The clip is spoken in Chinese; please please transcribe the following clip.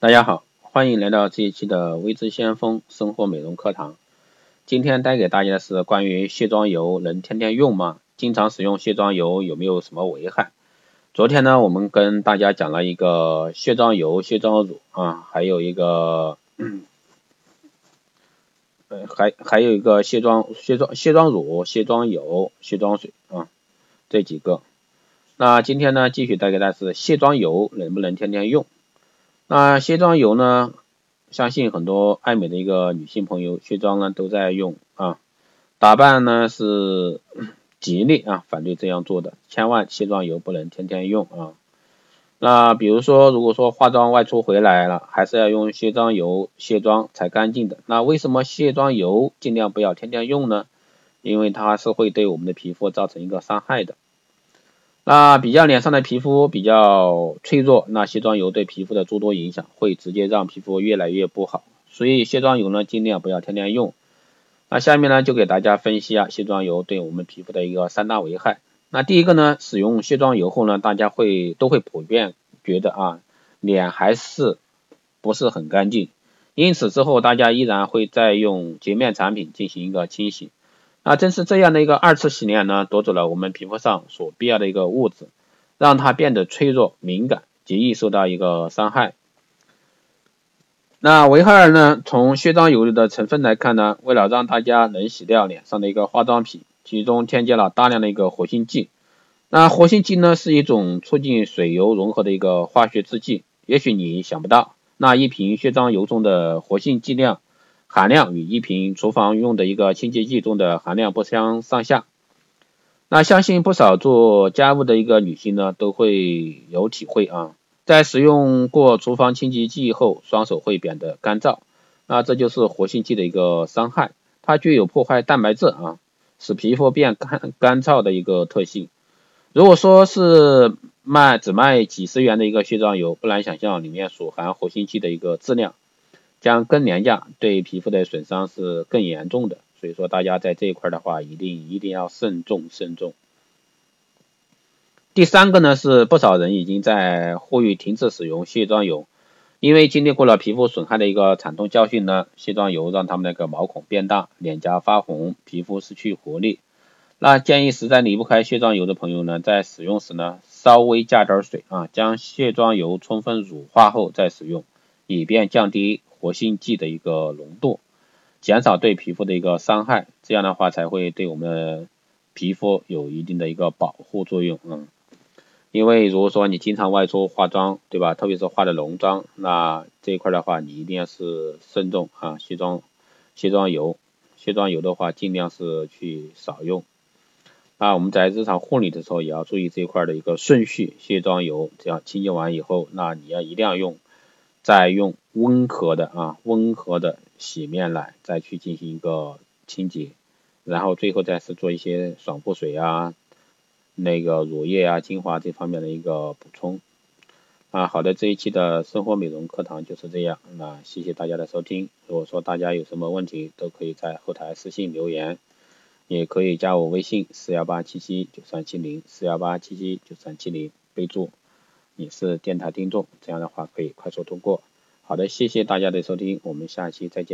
大家好，欢迎来到这一期的微知先锋生活美容课堂。今天带给大家的是关于卸妆油能天天用吗？经常使用卸妆油有没有什么危害？昨天呢，我们跟大家讲了一个卸妆油、卸妆乳啊，还有一个，呃，还还有一个卸妆卸妆卸妆乳、卸妆油、卸妆水啊，这几个。那今天呢，继续带给大家是卸妆油能不能天天用？那卸妆油呢？相信很多爱美的一个女性朋友卸妆呢都在用啊，打扮呢是 极力啊反对这样做的，千万卸妆油不能天天用啊。那比如说，如果说化妆外出回来了，还是要用卸妆油卸妆才干净的。那为什么卸妆油尽量不要天天用呢？因为它是会对我们的皮肤造成一个伤害的。那比较脸上的皮肤比较脆弱，那卸妆油对皮肤的诸多影响会直接让皮肤越来越不好，所以卸妆油呢尽量不要天天用。那下面呢就给大家分析啊卸妆油对我们皮肤的一个三大危害。那第一个呢，使用卸妆油后呢，大家会都会普遍觉得啊脸还是不是很干净，因此之后大家依然会再用洁面产品进行一个清洗。那正是这样的一个二次洗脸呢，夺走了我们皮肤上所必要的一个物质，让它变得脆弱敏感，极易受到一个伤害。那危害二呢？从卸妆油的成分来看呢，为了让大家能洗掉脸上的一个化妆品，其中添加了大量的一个活性剂。那活性剂呢，是一种促进水油融合的一个化学制剂。也许你想不到，那一瓶卸妆油中的活性剂量。含量与一瓶厨房用的一个清洁剂中的含量不相上下。那相信不少做家务的一个女性呢，都会有体会啊，在使用过厨房清洁剂后，双手会变得干燥。那这就是活性剂的一个伤害，它具有破坏蛋白质啊，使皮肤变干干燥的一个特性。如果说是卖只卖几十元的一个卸妆油，不难想象里面所含活性剂的一个质量。将更廉价，对皮肤的损伤是更严重的，所以说大家在这一块的话，一定一定要慎重慎重。第三个呢是不少人已经在呼吁停止使用卸妆油，因为经历过了皮肤损害的一个惨痛教训呢，卸妆油让他们那个毛孔变大，脸颊发红，皮肤失去活力。那建议实在离不开卸妆油的朋友呢，在使用时呢，稍微加点水啊，将卸妆油充分乳化后再使用，以便降低。活性剂的一个浓度，减少对皮肤的一个伤害，这样的话才会对我们的皮肤有一定的一个保护作用。嗯，因为如果说你经常外出化妆，对吧？特别是化的浓妆，那这一块的话，你一定要是慎重啊。卸妆卸妆油，卸妆油的话，尽量是去少用。那，我们在日常护理的时候也要注意这一块的一个顺序。卸妆油这样清洁完以后，那你要一定要用。再用温和的啊温和的洗面奶再去进行一个清洁，然后最后再是做一些爽肤水啊，那个乳液啊精华这方面的一个补充。啊好的这一期的生活美容课堂就是这样，那谢谢大家的收听。如果说大家有什么问题，都可以在后台私信留言，也可以加我微信四幺八七七九三七零四幺八七七九三七零，备注。你是电台听众，这样的话可以快速通过。好的，谢谢大家的收听，我们下期再见。